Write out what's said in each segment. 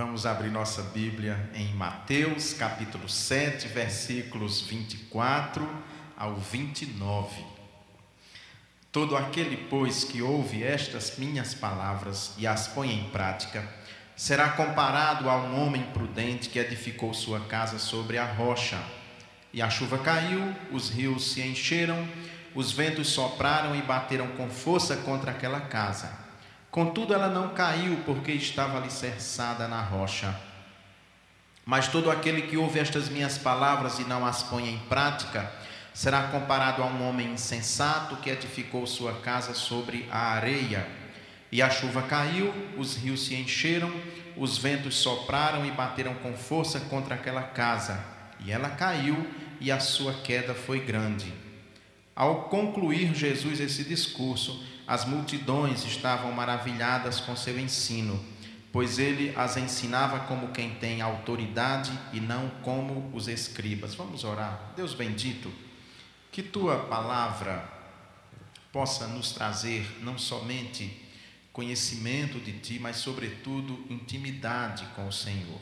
Vamos abrir nossa Bíblia em Mateus, capítulo 7, versículos 24 ao 29. Todo aquele, pois, que ouve estas minhas palavras e as põe em prática, será comparado a um homem prudente que edificou sua casa sobre a rocha. E a chuva caiu, os rios se encheram, os ventos sopraram e bateram com força contra aquela casa Contudo, ela não caiu, porque estava alicerçada na rocha. Mas todo aquele que ouve estas minhas palavras e não as põe em prática, será comparado a um homem insensato que edificou sua casa sobre a areia. E a chuva caiu, os rios se encheram, os ventos sopraram e bateram com força contra aquela casa. E ela caiu, e a sua queda foi grande. Ao concluir Jesus esse discurso, as multidões estavam maravilhadas com seu ensino, pois ele as ensinava como quem tem autoridade e não como os escribas. Vamos orar. Deus bendito, que tua palavra possa nos trazer não somente conhecimento de ti, mas sobretudo intimidade com o Senhor.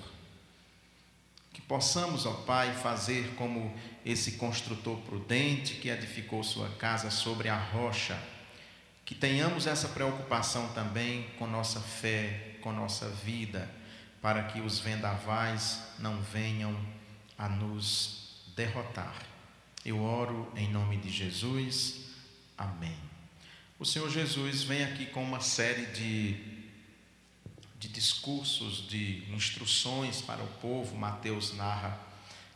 Que possamos, ó Pai, fazer como esse construtor prudente que edificou sua casa sobre a rocha que tenhamos essa preocupação também com nossa fé, com nossa vida, para que os vendavais não venham a nos derrotar. Eu oro em nome de Jesus. Amém. O Senhor Jesus vem aqui com uma série de, de discursos, de instruções para o povo. Mateus narra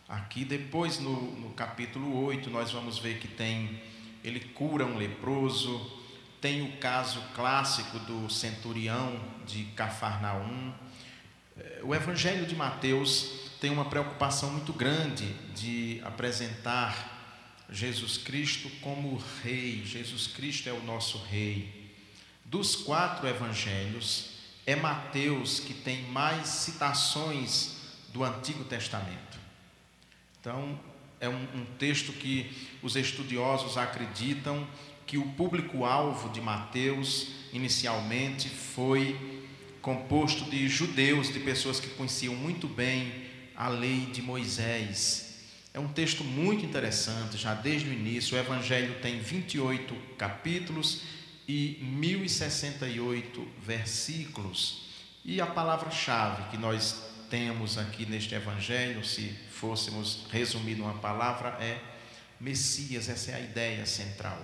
aqui. Depois, no, no capítulo 8, nós vamos ver que tem. Ele cura um leproso tem o caso clássico do centurião de Cafarnaum. É, o Evangelho de Mateus tem uma preocupação muito grande de apresentar Jesus Cristo como Rei. Jesus Cristo é o nosso Rei. Dos quatro evangelhos, é Mateus que tem mais citações do Antigo Testamento. Então, é um, um texto que os estudiosos acreditam que o público-alvo de Mateus, inicialmente, foi composto de judeus, de pessoas que conheciam muito bem a lei de Moisés. É um texto muito interessante, já desde o início. O Evangelho tem 28 capítulos e 1068 versículos. E a palavra-chave que nós temos aqui neste Evangelho, se fôssemos resumir numa palavra, é Messias. Essa é a ideia central.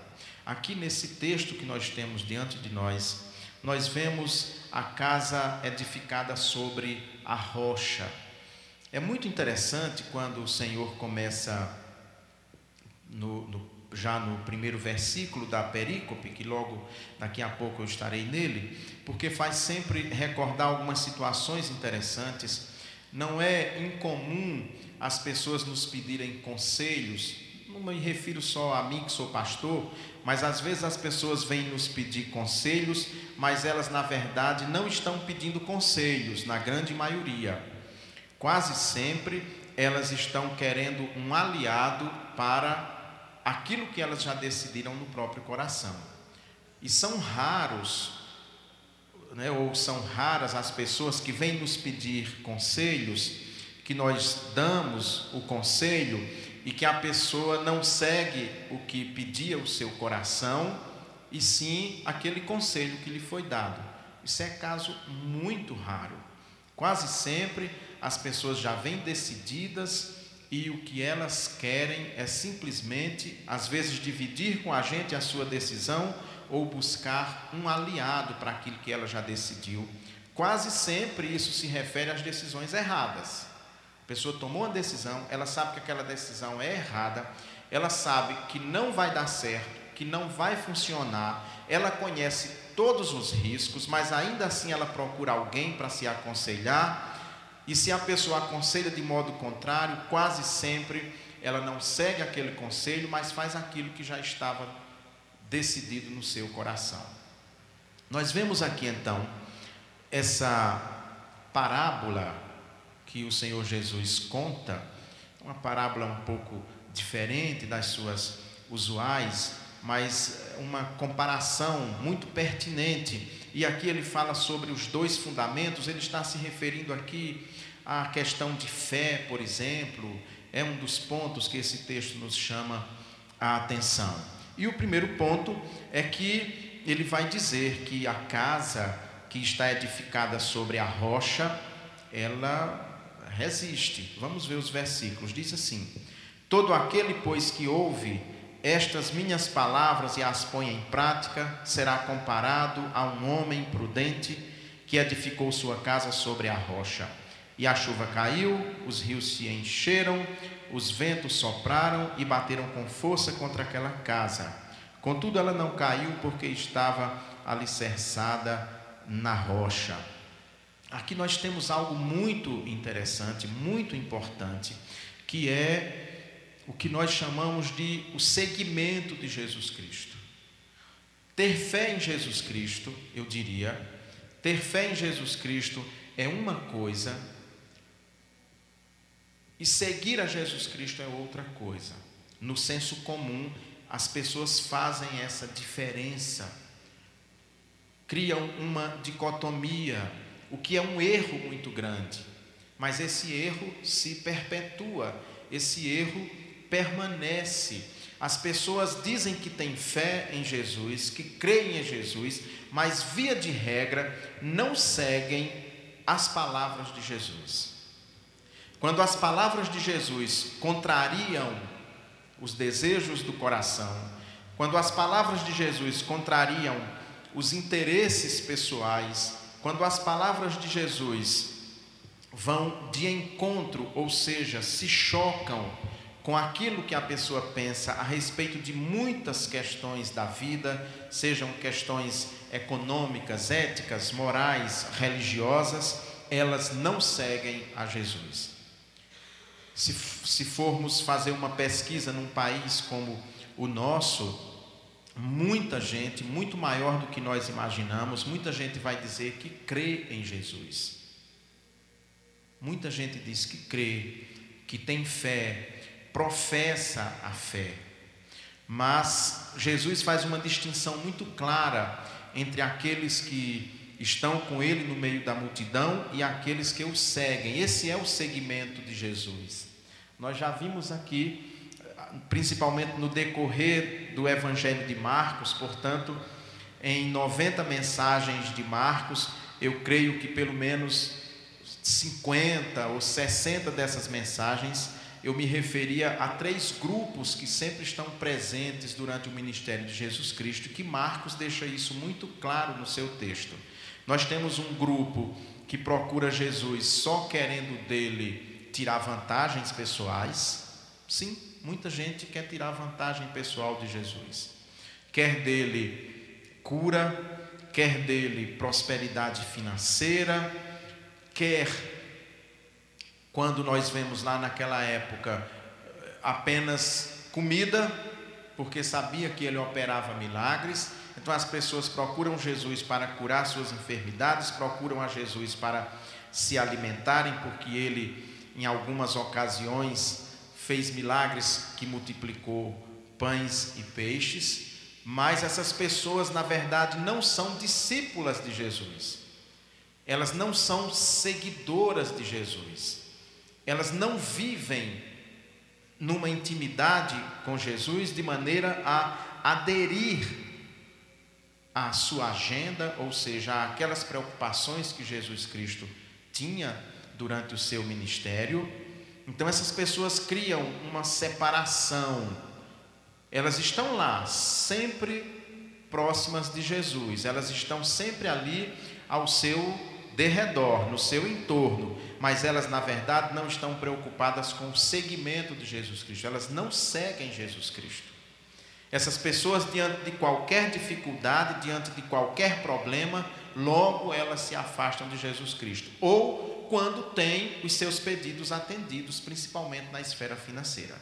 Aqui nesse texto que nós temos diante de nós, nós vemos a casa edificada sobre a rocha. É muito interessante quando o Senhor começa no, no, já no primeiro versículo da perícope, que logo daqui a pouco eu estarei nele, porque faz sempre recordar algumas situações interessantes. Não é incomum as pessoas nos pedirem conselhos, não me refiro só a mim que sou pastor, mas às vezes as pessoas vêm nos pedir conselhos, mas elas na verdade não estão pedindo conselhos, na grande maioria. Quase sempre elas estão querendo um aliado para aquilo que elas já decidiram no próprio coração. E são raros, né, ou são raras as pessoas que vêm nos pedir conselhos, que nós damos o conselho e que a pessoa não segue o que pedia o seu coração, e sim aquele conselho que lhe foi dado. Isso é caso muito raro. Quase sempre as pessoas já vêm decididas e o que elas querem é simplesmente, às vezes, dividir com a gente a sua decisão ou buscar um aliado para aquilo que ela já decidiu. Quase sempre isso se refere às decisões erradas pessoa tomou uma decisão, ela sabe que aquela decisão é errada, ela sabe que não vai dar certo, que não vai funcionar, ela conhece todos os riscos, mas ainda assim ela procura alguém para se aconselhar, e se a pessoa aconselha de modo contrário, quase sempre ela não segue aquele conselho, mas faz aquilo que já estava decidido no seu coração. Nós vemos aqui então essa parábola que o Senhor Jesus conta, uma parábola um pouco diferente das suas usuais, mas uma comparação muito pertinente e aqui ele fala sobre os dois fundamentos, ele está se referindo aqui à questão de fé, por exemplo, é um dos pontos que esse texto nos chama a atenção. E o primeiro ponto é que ele vai dizer que a casa que está edificada sobre a rocha, ela resiste. Vamos ver os versículos. Diz assim: Todo aquele, pois, que ouve estas minhas palavras e as põe em prática, será comparado a um homem prudente que edificou sua casa sobre a rocha. E a chuva caiu, os rios se encheram, os ventos sopraram e bateram com força contra aquela casa. Contudo, ela não caiu porque estava alicerçada na rocha. Aqui nós temos algo muito interessante, muito importante, que é o que nós chamamos de o seguimento de Jesus Cristo. Ter fé em Jesus Cristo, eu diria, ter fé em Jesus Cristo é uma coisa, e seguir a Jesus Cristo é outra coisa. No senso comum, as pessoas fazem essa diferença, criam uma dicotomia, o que é um erro muito grande. Mas esse erro se perpetua, esse erro permanece. As pessoas dizem que têm fé em Jesus, que creem em Jesus, mas via de regra não seguem as palavras de Jesus. Quando as palavras de Jesus contrariam os desejos do coração, quando as palavras de Jesus contrariam os interesses pessoais, quando as palavras de Jesus vão de encontro, ou seja, se chocam com aquilo que a pessoa pensa a respeito de muitas questões da vida, sejam questões econômicas, éticas, morais, religiosas, elas não seguem a Jesus. Se, se formos fazer uma pesquisa num país como o nosso, muita gente, muito maior do que nós imaginamos, muita gente vai dizer que crê em Jesus. Muita gente diz que crê, que tem fé, professa a fé. Mas Jesus faz uma distinção muito clara entre aqueles que estão com ele no meio da multidão e aqueles que o seguem. Esse é o segmento de Jesus. Nós já vimos aqui, principalmente no decorrer do Evangelho de Marcos, portanto, em 90 mensagens de Marcos, eu creio que pelo menos 50 ou 60 dessas mensagens eu me referia a três grupos que sempre estão presentes durante o ministério de Jesus Cristo, que Marcos deixa isso muito claro no seu texto. Nós temos um grupo que procura Jesus só querendo dele tirar vantagens pessoais. Sim, muita gente quer tirar vantagem pessoal de Jesus. Quer dele cura, quer dele prosperidade financeira, quer quando nós vemos lá naquela época apenas comida, porque sabia que ele operava milagres. Então as pessoas procuram Jesus para curar suas enfermidades, procuram a Jesus para se alimentarem, porque ele, em algumas ocasiões, fez milagres que multiplicou pães e peixes. Mas essas pessoas, na verdade, não são discípulas de Jesus, elas não são seguidoras de Jesus elas não vivem numa intimidade com Jesus de maneira a aderir à sua agenda, ou seja, aquelas preocupações que Jesus Cristo tinha durante o seu ministério. Então essas pessoas criam uma separação. Elas estão lá, sempre próximas de Jesus. Elas estão sempre ali ao seu derredor, no seu entorno, mas elas na verdade não estão preocupadas com o seguimento de Jesus Cristo, elas não seguem Jesus Cristo. Essas pessoas, diante de qualquer dificuldade, diante de qualquer problema, logo elas se afastam de Jesus Cristo, ou quando têm os seus pedidos atendidos, principalmente na esfera financeira.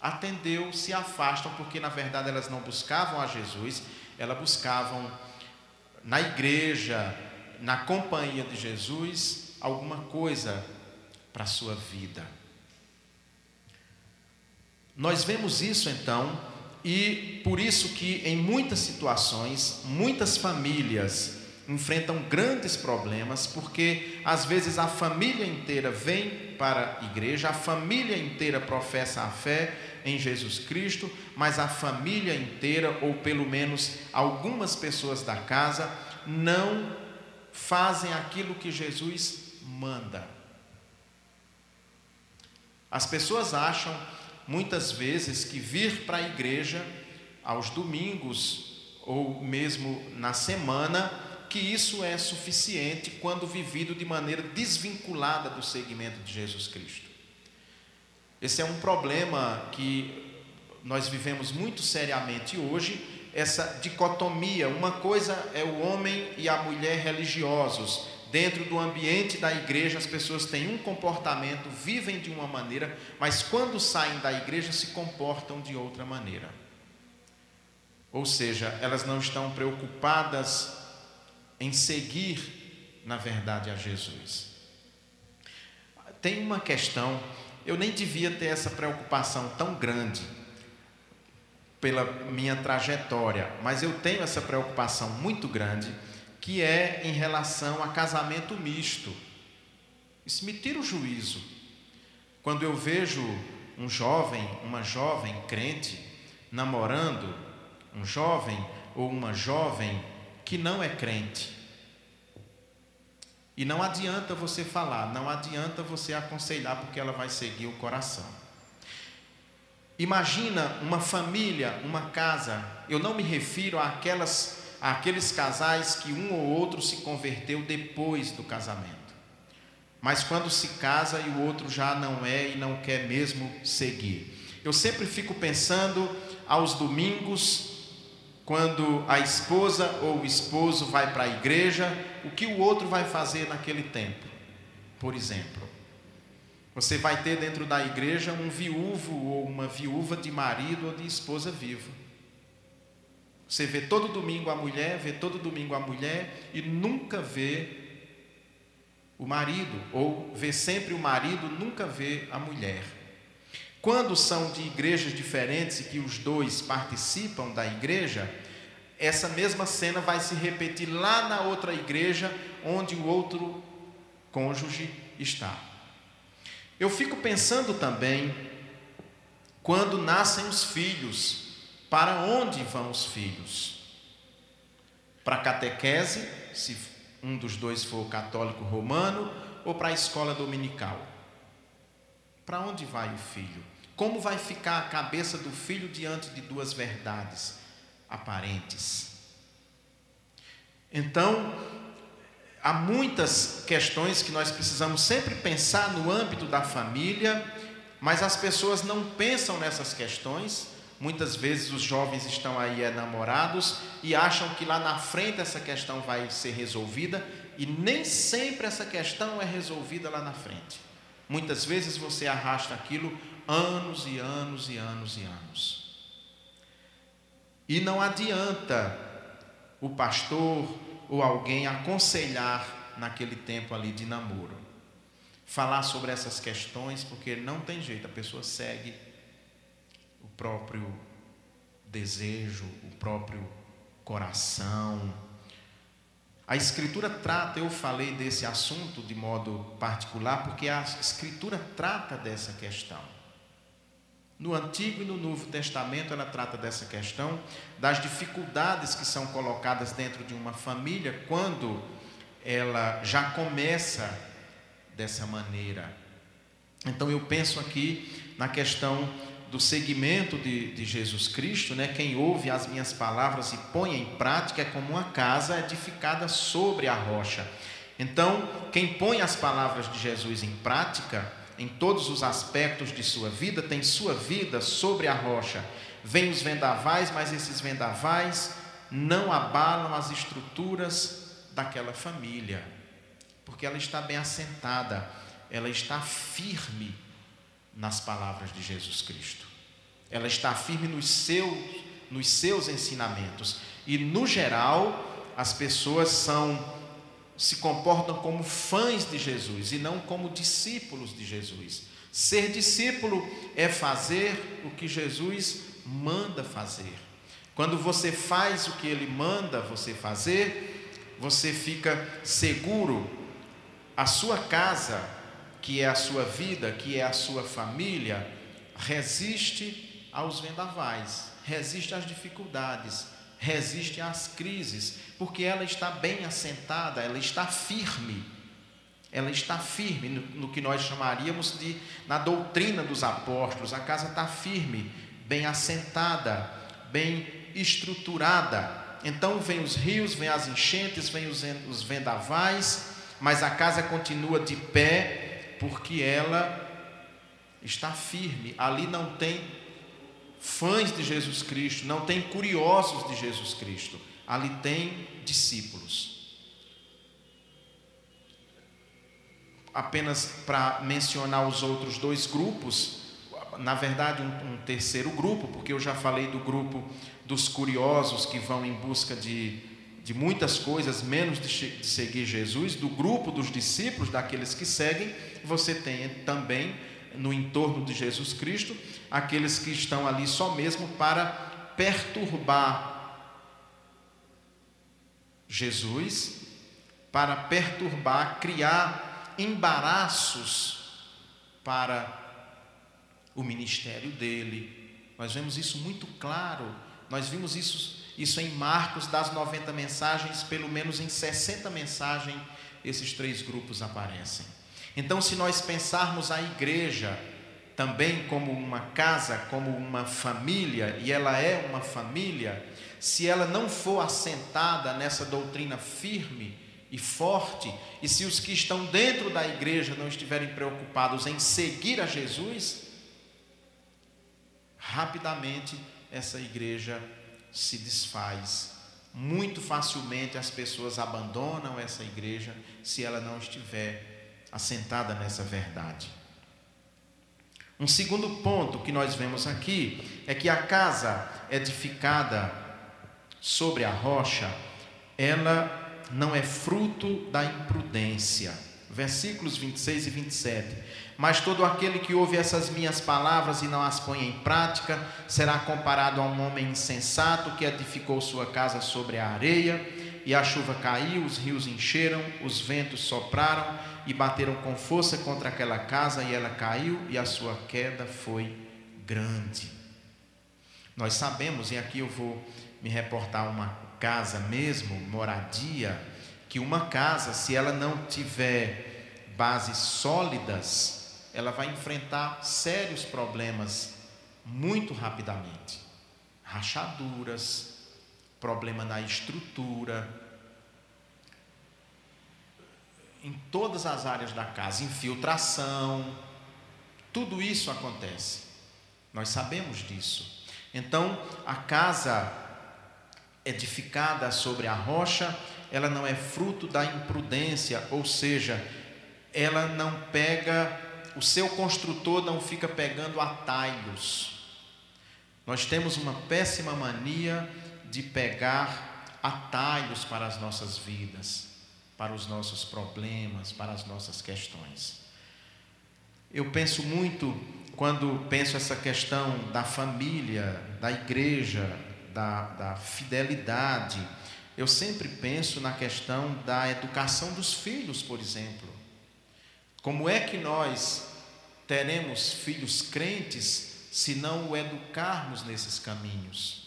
Atendeu, se afastam, porque na verdade elas não buscavam a Jesus, elas buscavam na igreja, na companhia de Jesus alguma coisa para a sua vida. Nós vemos isso então, e por isso que em muitas situações, muitas famílias enfrentam grandes problemas, porque às vezes a família inteira vem para a igreja, a família inteira professa a fé em Jesus Cristo, mas a família inteira, ou pelo menos algumas pessoas da casa, não fazem aquilo que Jesus manda. As pessoas acham muitas vezes que vir para a igreja aos domingos ou mesmo na semana, que isso é suficiente quando vivido de maneira desvinculada do segmento de Jesus Cristo. Esse é um problema que nós vivemos muito seriamente hoje, essa dicotomia. Uma coisa é o homem e a mulher religiosos. Dentro do ambiente da igreja, as pessoas têm um comportamento, vivem de uma maneira, mas quando saem da igreja se comportam de outra maneira. Ou seja, elas não estão preocupadas em seguir, na verdade, a Jesus. Tem uma questão, eu nem devia ter essa preocupação tão grande pela minha trajetória, mas eu tenho essa preocupação muito grande, que é em relação a casamento misto. Isso me tira o juízo. Quando eu vejo um jovem, uma jovem crente namorando um jovem ou uma jovem que não é crente. E não adianta você falar, não adianta você aconselhar, porque ela vai seguir o coração. Imagina uma família, uma casa. Eu não me refiro àquelas, àqueles casais que um ou outro se converteu depois do casamento. Mas quando se casa e o outro já não é e não quer mesmo seguir. Eu sempre fico pensando aos domingos, quando a esposa ou o esposo vai para a igreja, o que o outro vai fazer naquele tempo, por exemplo. Você vai ter dentro da igreja um viúvo ou uma viúva de marido ou de esposa viva. Você vê todo domingo a mulher, vê todo domingo a mulher e nunca vê o marido, ou vê sempre o marido, nunca vê a mulher. Quando são de igrejas diferentes e que os dois participam da igreja, essa mesma cena vai se repetir lá na outra igreja onde o outro cônjuge está. Eu fico pensando também, quando nascem os filhos, para onde vão os filhos? Para a catequese, se um dos dois for católico romano, ou para a escola dominical? Para onde vai o filho? Como vai ficar a cabeça do filho diante de duas verdades aparentes? Então, há muitas questões que nós precisamos sempre pensar no âmbito da família, mas as pessoas não pensam nessas questões. Muitas vezes os jovens estão aí enamorados e acham que lá na frente essa questão vai ser resolvida e nem sempre essa questão é resolvida lá na frente. Muitas vezes você arrasta aquilo anos e anos e anos e anos. E não adianta o pastor, ou alguém aconselhar naquele tempo ali de namoro. Falar sobre essas questões, porque não tem jeito, a pessoa segue o próprio desejo, o próprio coração. A Escritura trata, eu falei desse assunto de modo particular, porque a Escritura trata dessa questão. No Antigo e no Novo Testamento, ela trata dessa questão, das dificuldades que são colocadas dentro de uma família quando ela já começa dessa maneira. Então, eu penso aqui na questão do seguimento de, de Jesus Cristo, né? quem ouve as minhas palavras e põe em prática é como uma casa edificada sobre a rocha. Então, quem põe as palavras de Jesus em prática, em todos os aspectos de sua vida, tem sua vida sobre a rocha. Vêm os vendavais, mas esses vendavais não abalam as estruturas daquela família, porque ela está bem assentada, ela está firme nas palavras de Jesus Cristo. Ela está firme nos seus, nos seus ensinamentos. E, no geral, as pessoas são se comportam como fãs de Jesus e não como discípulos de Jesus. Ser discípulo é fazer o que Jesus manda fazer. Quando você faz o que ele manda você fazer, você fica seguro. A sua casa, que é a sua vida, que é a sua família, resiste aos vendavais, resiste às dificuldades, resiste às crises, porque ela está bem assentada, ela está firme. Ela está firme no, no que nós chamaríamos de na doutrina dos apóstolos. A casa está firme, bem assentada, bem estruturada. Então vem os rios, vem as enchentes, vem os, os vendavais, mas a casa continua de pé porque ela está firme. Ali não tem fãs de Jesus Cristo, não tem curiosos de Jesus Cristo. Ali tem discípulos. Apenas para mencionar os outros dois grupos, na verdade, um, um, terceiro grupo, porque eu já falei do grupo dos curiosos que vão em busca de, de muitas coisas, menos de, de seguir Jesus, do grupo dos discípulos, daqueles que seguem, você tem também no entorno de Jesus Cristo aqueles que estão ali só mesmo para perturbar Jesus, para perturbar, criar embaraços para o ministério dele. Nós vemos isso muito claro. Nós vimos isso, isso em Marcos, das 90 mensagens, pelo menos em 60 mensagens, esses três grupos aparecem. Então, se nós pensarmos a igreja também como uma casa, como uma família, e ela é uma família, se ela não for assentada nessa doutrina firme e forte, e se os que estão dentro da igreja não estiverem preocupados em seguir a Jesus, rapidamente essa igreja se desfaz. Muito facilmente as pessoas abandonam essa igreja se ela não estiver assentada nessa verdade. Um segundo ponto que nós vemos aqui é que a casa edificada sobre a rocha, ela não é fruto da imprudência. Versículos 26 e 27. Mas todo aquele que ouve essas minhas palavras e não as põe em prática, será comparado a um homem insensato que edificou sua casa sobre a areia, e a chuva caiu, os rios encheram, os ventos sopraram e bateram com força contra aquela casa, e ela caiu, e a sua queda foi grande. Nós sabemos, e aqui eu vou me reportar uma casa mesmo, moradia, que uma casa, se ela não tiver bases sólidas, ela vai enfrentar sérios problemas muito rapidamente. Rachaduras, problema na estrutura, em todas as áreas da casa, infiltração, tudo isso acontece. Nós sabemos disso. Então, a casa edificada sobre a rocha, ela não é fruto da imprudência, ou seja, ela não pega o seu construtor não fica pegando atalhos. Nós temos uma péssima mania de pegar atalhos para as nossas vidas, para os nossos problemas, para as nossas questões. Eu penso muito, quando penso essa questão da família, da igreja, da, da fidelidade, eu sempre penso na questão da educação dos filhos, por exemplo. Como é que nós teremos filhos crentes se não o educarmos nesses caminhos?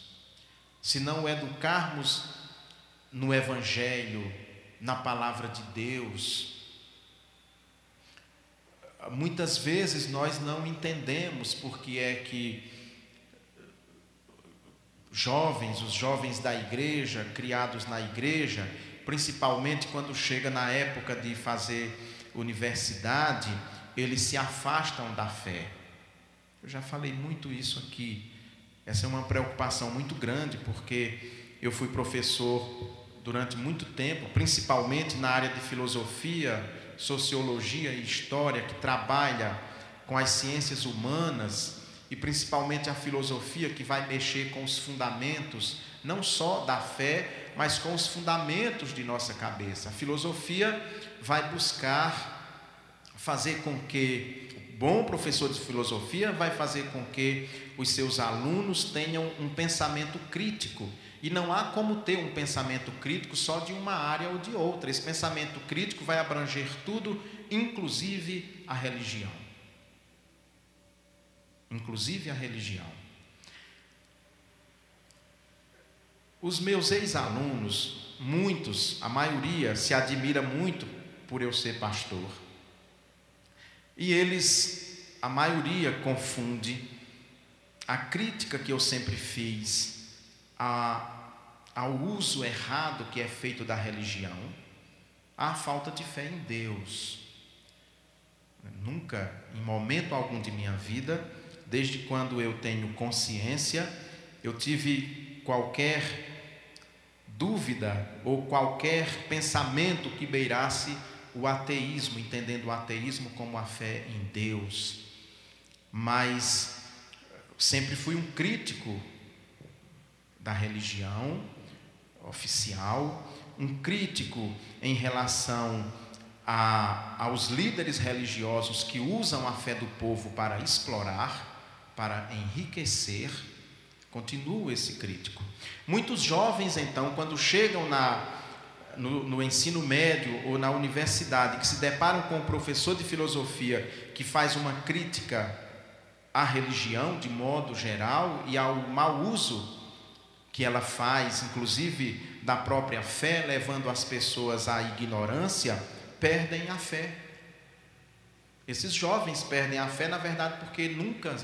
Se não o educarmos no Evangelho, na palavra de Deus? Muitas vezes nós não entendemos porque é que jovens, os jovens da igreja, criados na igreja, principalmente quando chega na época de fazer universidade, eles se afastam da fé. Eu já falei muito isso aqui. Essa é uma preocupação muito grande, porque eu fui professor durante muito tempo, principalmente na área de filosofia, sociologia e história, que trabalha com as ciências humanas e principalmente a filosofia que vai mexer com os fundamentos, não só da fé, mas com os fundamentos de nossa cabeça. A filosofia vai buscar fazer com que o bom professor de filosofia vai fazer com que os seus alunos tenham um pensamento crítico. E não há como ter um pensamento crítico só de uma área ou de outra. Esse pensamento crítico vai abranger tudo, inclusive a religião. Inclusive a religião. Os meus ex-alunos, muitos, a maioria, se admira muito por eu ser pastor. E eles, a maioria, confunde a crítica que eu sempre fiz a, ao uso errado que é feito da religião, à falta de fé em Deus. Nunca, em momento algum de minha vida, desde quando eu tenho consciência, eu tive qualquer dúvida ou qualquer pensamento que beirasse o ateísmo, entendendo o ateísmo como a fé em Deus. Mas sempre fui um crítico da religião oficial, um crítico em relação a, aos líderes religiosos que usam a fé do povo para explorar, para enriquecer. Continuo esse crítico. Muitos jovens, então, quando chegam na, no, no, ensino médio ou na universidade, que se deparam com um professor de filosofia que faz uma crítica à religião de modo geral e ao mau uso que ela faz, inclusive da própria fé, levando as pessoas à ignorância, perdem a fé. Esses jovens perdem a fé, na verdade, porque nunca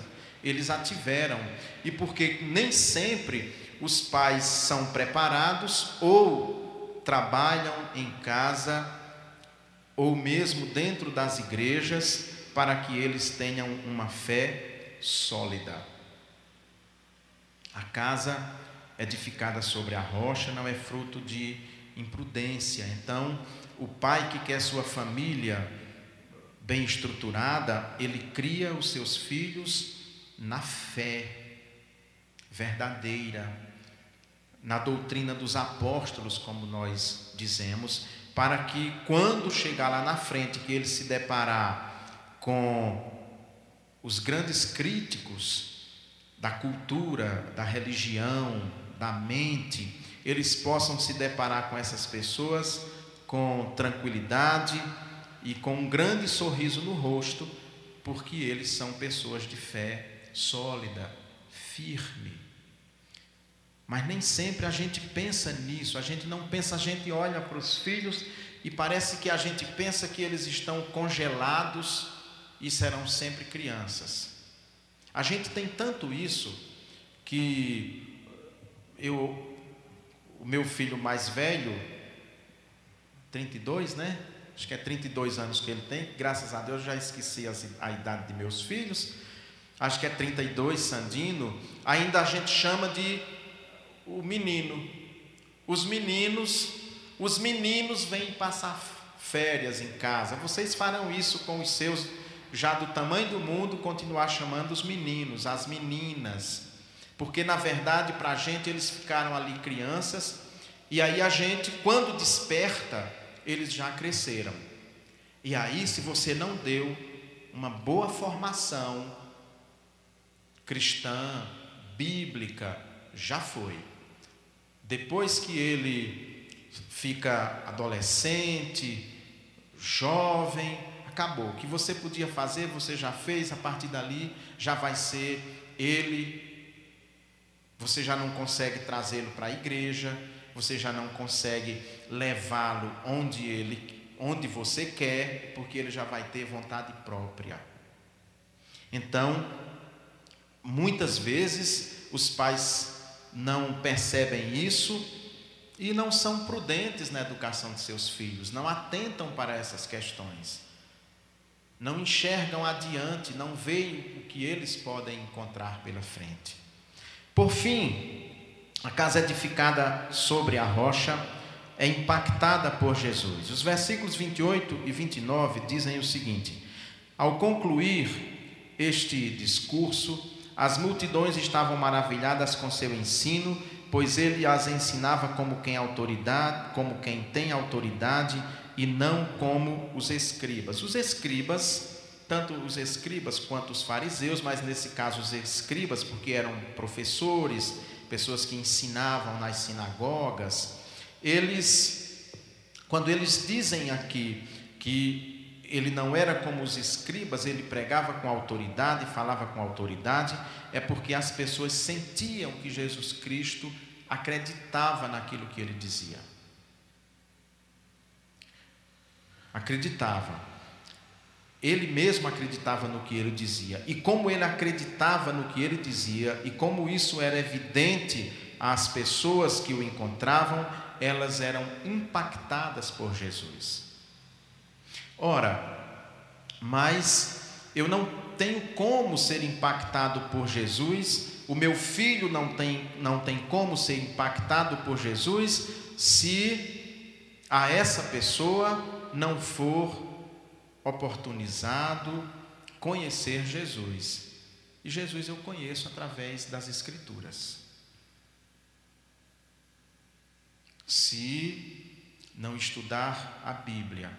eles a tiveram e porque nem sempre os pais são preparados ou trabalham em casa ou mesmo dentro das igrejas para que eles tenham uma fé sólida. A casa edificada sobre a rocha não é fruto de imprudência. Então, o pai que quer sua família bem estruturada, ele cria os seus filhos na fé verdadeira, na doutrina dos apóstolos, como nós dizemos, para que quando chegar lá na frente, que ele se deparar com os grandes críticos da cultura, da religião, da mente, eles possam se deparar com essas pessoas com tranquilidade e com um grande sorriso no rosto, porque eles são pessoas de fé sólida, firme. Mas nem sempre a gente pensa nisso, a gente não pensa, a gente olha para os filhos e parece que a gente pensa que eles estão congelados e serão sempre crianças. A gente tem tanto isso que eu, o meu filho mais velho, 32, né? Acho que é 32 anos que ele tem, graças a Deus já esqueci a idade de meus filhos acho que é 32, Sandino, ainda a gente chama de o menino. Os meninos, os meninos vêm passar férias em casa. Vocês farão isso com os seus, já do tamanho do mundo, continuar chamando os meninos, as meninas. Porque na verdade, para a gente, eles ficaram ali crianças, e aí a gente, quando desperta, eles já cresceram. E aí, se você não deu uma boa formação, cristã, bíblica, já foi. Depois que ele fica adolescente, jovem, acabou. O que você podia fazer, você já fez, a partir dali já vai ser ele. Você já não consegue trazê-lo para a igreja, você já não consegue levá-lo onde ele onde você quer, porque ele já vai ter vontade própria. Então, Muitas vezes os pais não percebem isso e não são prudentes na educação de seus filhos, não atentam para essas questões, não enxergam adiante, não veem o que eles podem encontrar pela frente. Por fim, a casa edificada sobre a rocha é impactada por Jesus. Os versículos 28 e 29 dizem o seguinte: Ao concluir este discurso, as multidões estavam maravilhadas com seu ensino, pois ele as ensinava como quem autoridade, como quem tem autoridade e não como os escribas. Os escribas tanto os escribas quanto os fariseus, mas nesse caso os escribas, porque eram professores, pessoas que ensinavam nas sinagogas, eles, quando eles dizem aqui que ele não era como os escribas, ele pregava com autoridade, falava com autoridade, é porque as pessoas sentiam que Jesus Cristo acreditava naquilo que ele dizia. Acreditava. Ele mesmo acreditava no que ele dizia. E como ele acreditava no que ele dizia, e como isso era evidente às pessoas que o encontravam, elas eram impactadas por Jesus. Ora, mas eu não tenho como ser impactado por Jesus, o meu filho não tem, não tem como ser impactado por Jesus, se a essa pessoa não for oportunizado conhecer Jesus. E Jesus eu conheço através das Escrituras. Se não estudar a Bíblia,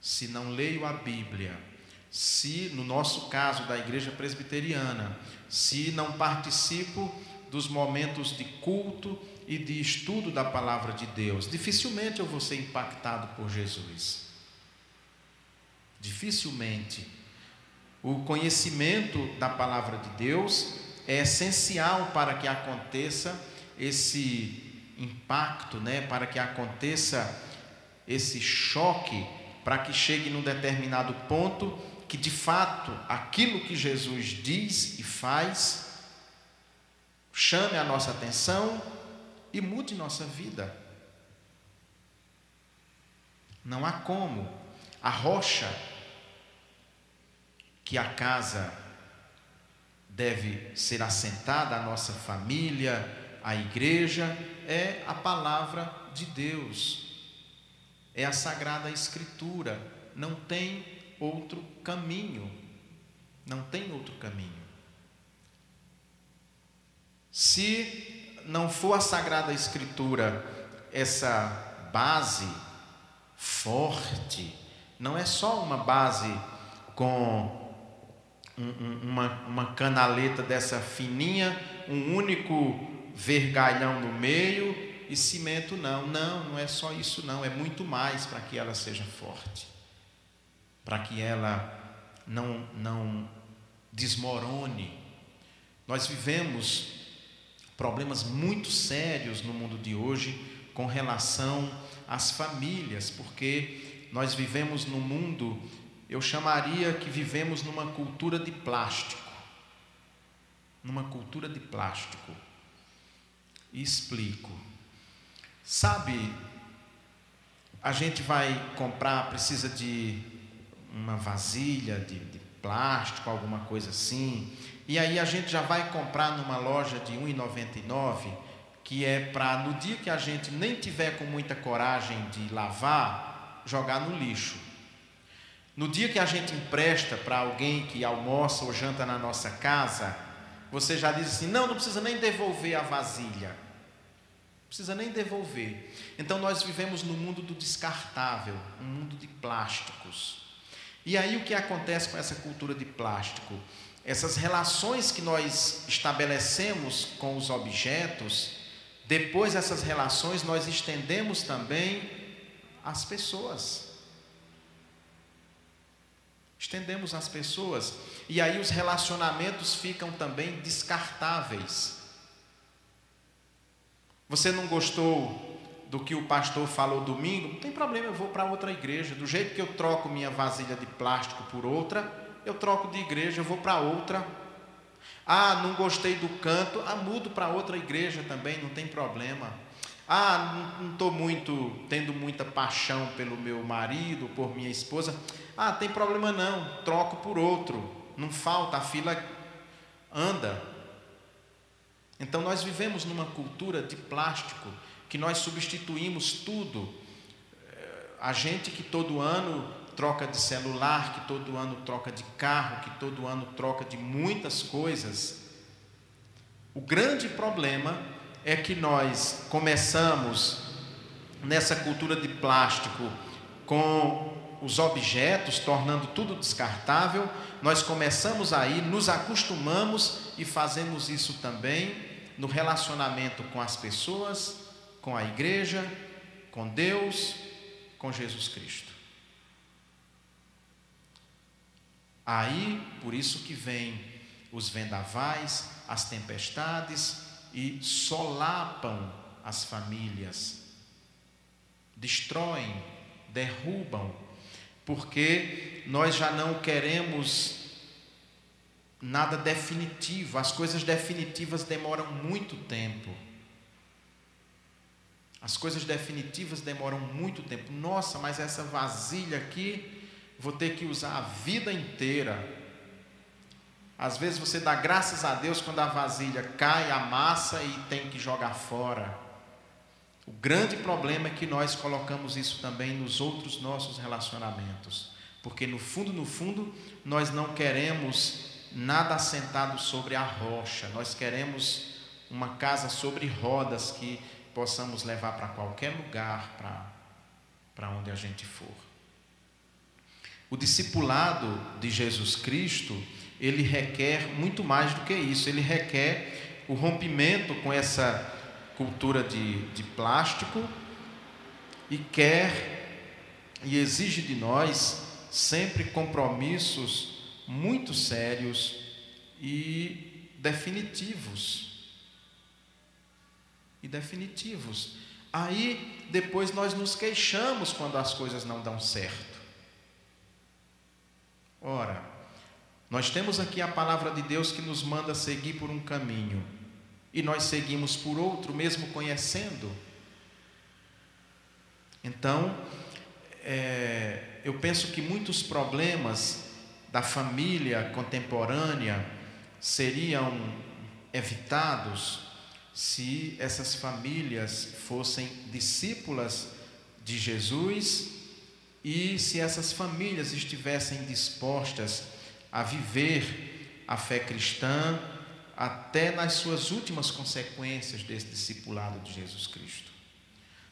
se não leio a Bíblia, se, no nosso caso da igreja presbiteriana, se não participo dos momentos de culto e de estudo da palavra de Deus, dificilmente eu vou ser impactado por Jesus. Dificilmente. O conhecimento da palavra de Deus é essencial para que aconteça esse impacto, né? para que aconteça esse choque, para que chegue num determinado ponto que de fato aquilo que Jesus diz e faz chame a nossa atenção e mude nossa vida. Não há como a rocha que a casa deve ser assentada, a nossa família, a igreja, é a palavra de Deus, é a Sagrada Escritura, não tem outro caminho, não tem outro caminho. Se não for a Sagrada Escritura essa base forte, não é só uma base com um, uma, uma canaleta dessa fininha, um único vergalhão no meio e cimento não. Não, não é só isso não, é muito mais para que ela seja forte. Para que ela não não desmorone. Nós vivemos problemas muito sérios no mundo de hoje com relação às famílias, porque nós vivemos num mundo eu chamaria que vivemos numa cultura de plástico. Numa cultura de plástico. E explico. Sabe, a gente vai comprar, precisa de uma vasilha de, de plástico, alguma coisa assim. E aí a gente já vai comprar numa loja de R$ 1,99, que é para no dia que a gente nem tiver com muita coragem de lavar, jogar no lixo. No dia que a gente empresta para alguém que almoça ou janta na nossa casa, você já diz assim: não, não precisa nem devolver a vasilha. Não precisa nem devolver. Então nós vivemos no mundo do descartável, um mundo de plásticos. E aí o que acontece com essa cultura de plástico? Essas relações que nós estabelecemos com os objetos, depois essas relações nós estendemos também às pessoas estendemos às pessoas, e aí os relacionamentos ficam também descartáveis. Você não gostou do que o pastor falou domingo? Não tem problema, eu vou para outra igreja. Do jeito que eu troco minha vasilha de plástico por outra, eu troco de igreja, eu vou para outra. Ah, não gostei do canto, ah, mudo para outra igreja também, não tem problema. Ah, não estou muito tendo muita paixão pelo meu marido, por minha esposa. Ah, tem problema não, troco por outro. Não falta, a fila anda. Então nós vivemos numa cultura de plástico que nós substituímos tudo. A gente que todo ano troca de celular, que todo ano troca de carro, que todo ano troca de muitas coisas. O grande problema é que nós começamos nessa cultura de plástico com os objetos, tornando tudo descartável, nós começamos aí, nos acostumamos e fazemos isso também no relacionamento com as pessoas, com a igreja, com Deus, com Jesus Cristo. Aí, por isso que vem os vendavais, as tempestades e solapam as famílias, destroem, derrubam, porque nós já não queremos nada definitivo, as coisas definitivas demoram muito tempo. As coisas definitivas demoram muito tempo. Nossa, mas essa vasilha aqui, vou ter que usar a vida inteira. Às vezes você dá graças a Deus quando a vasilha cai, amassa e tem que jogar fora. O grande problema é que nós colocamos isso também nos outros nossos relacionamentos. Porque no fundo, no fundo, nós não queremos nada assentado sobre a rocha. Nós queremos uma casa sobre rodas que possamos levar para qualquer lugar, para, onde a gente for. O discipulado de Jesus Cristo, ele requer muito mais do que isso, ele requer o rompimento com essa cultura de, de plástico e quer e exige de nós sempre compromissos muito sérios e definitivos. E definitivos. Aí depois nós nos queixamos quando as coisas não dão certo. Ora, nós temos aqui a palavra de Deus que nos manda seguir por um caminho e nós seguimos por outro, mesmo conhecendo. Então, é, eu penso que muitos problemas da família contemporânea seriam evitados se essas famílias fossem discípulas de Jesus e se essas famílias estivessem dispostas a viver a fé cristã até nas suas últimas consequências desse discipulado de Jesus Cristo.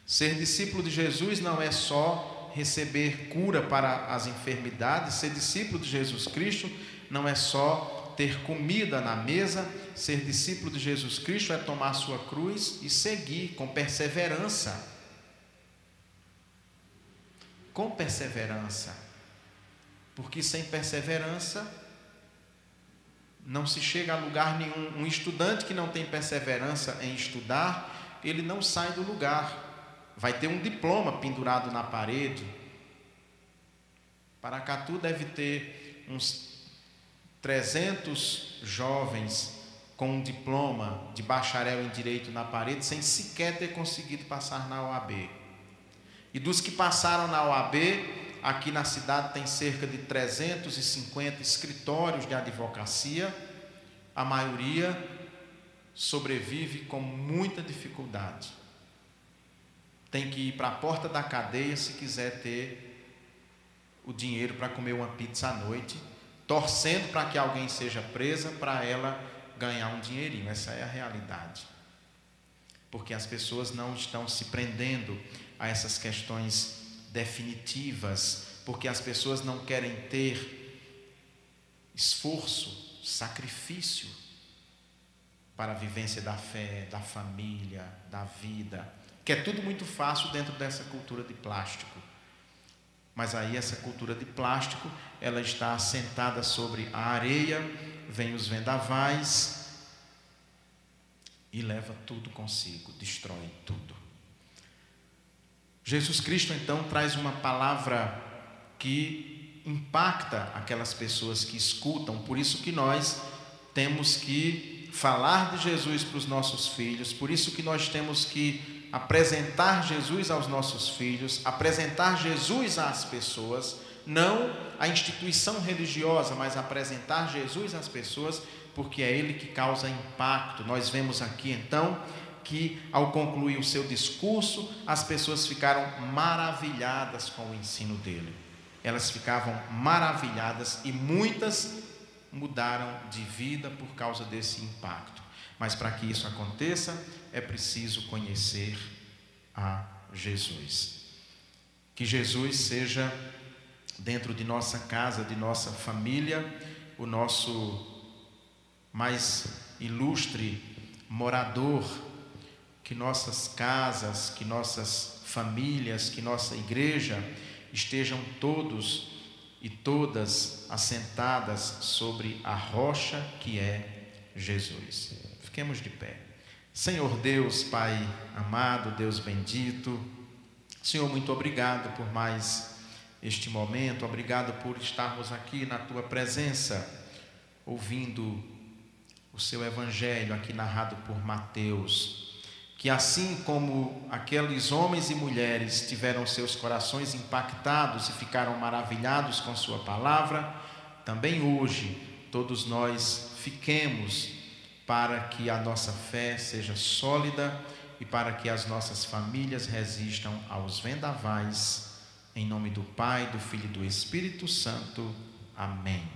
Ser discípulo de Jesus não é só receber cura para as enfermidades, ser discípulo de Jesus Cristo não é só ter comida na mesa, ser discípulo de Jesus Cristo é tomar sua cruz e seguir com perseverança. Com perseverança. Porque sem perseverança não se chega a lugar nenhum. Um estudante que não tem perseverança em estudar, ele não sai do lugar. Vai ter um diploma pendurado na parede. Paracatu deve ter uns 300 jovens com um diploma de bacharel em direito na parede, sem sequer ter conseguido passar na OAB. E dos que passaram na OAB, Aqui na cidade tem cerca de 350 escritórios de advocacia. A maioria sobrevive com muita dificuldade. Tem que ir para a porta da cadeia se quiser ter o dinheiro para comer uma pizza à noite, torcendo para que alguém seja presa para ela ganhar um dinheirinho. Essa é a realidade. Porque as pessoas não estão se prendendo a essas questões definitivas, porque as pessoas não querem ter esforço, sacrifício para a vivência da fé, da família, da vida, que é tudo muito fácil dentro dessa cultura de plástico. Mas aí essa cultura de plástico, ela está assentada sobre a areia, vem os vendavais e leva tudo consigo, destrói tudo. Jesus Cristo então traz uma palavra que impacta aquelas pessoas que escutam, por isso que nós temos que falar de Jesus para os nossos filhos, por isso que nós temos que apresentar Jesus aos nossos filhos, apresentar Jesus às pessoas, não a instituição religiosa, mas apresentar Jesus às pessoas, porque é ele que causa impacto. Nós vemos aqui então que, ao concluir o seu discurso, as pessoas ficaram maravilhadas com o ensino dele. Elas ficavam maravilhadas e muitas mudaram de vida por causa desse impacto. Mas para que isso aconteça, é preciso conhecer a Jesus. Que Jesus seja dentro de nossa casa, de nossa família, o nosso mais ilustre morador, que nossas casas, que nossas famílias, que nossa igreja estejam todos e todas assentadas sobre a rocha que é Jesus. Fiquemos de pé. Senhor Deus, Pai amado, Deus bendito, Senhor, muito obrigado por mais este momento, obrigado por estarmos aqui na tua presença, ouvindo o seu evangelho aqui narrado por Mateus. Que assim como aqueles homens e mulheres tiveram seus corações impactados e ficaram maravilhados com Sua palavra, também hoje todos nós fiquemos para que a nossa fé seja sólida e para que as nossas famílias resistam aos vendavais. Em nome do Pai, do Filho e do Espírito Santo. Amém.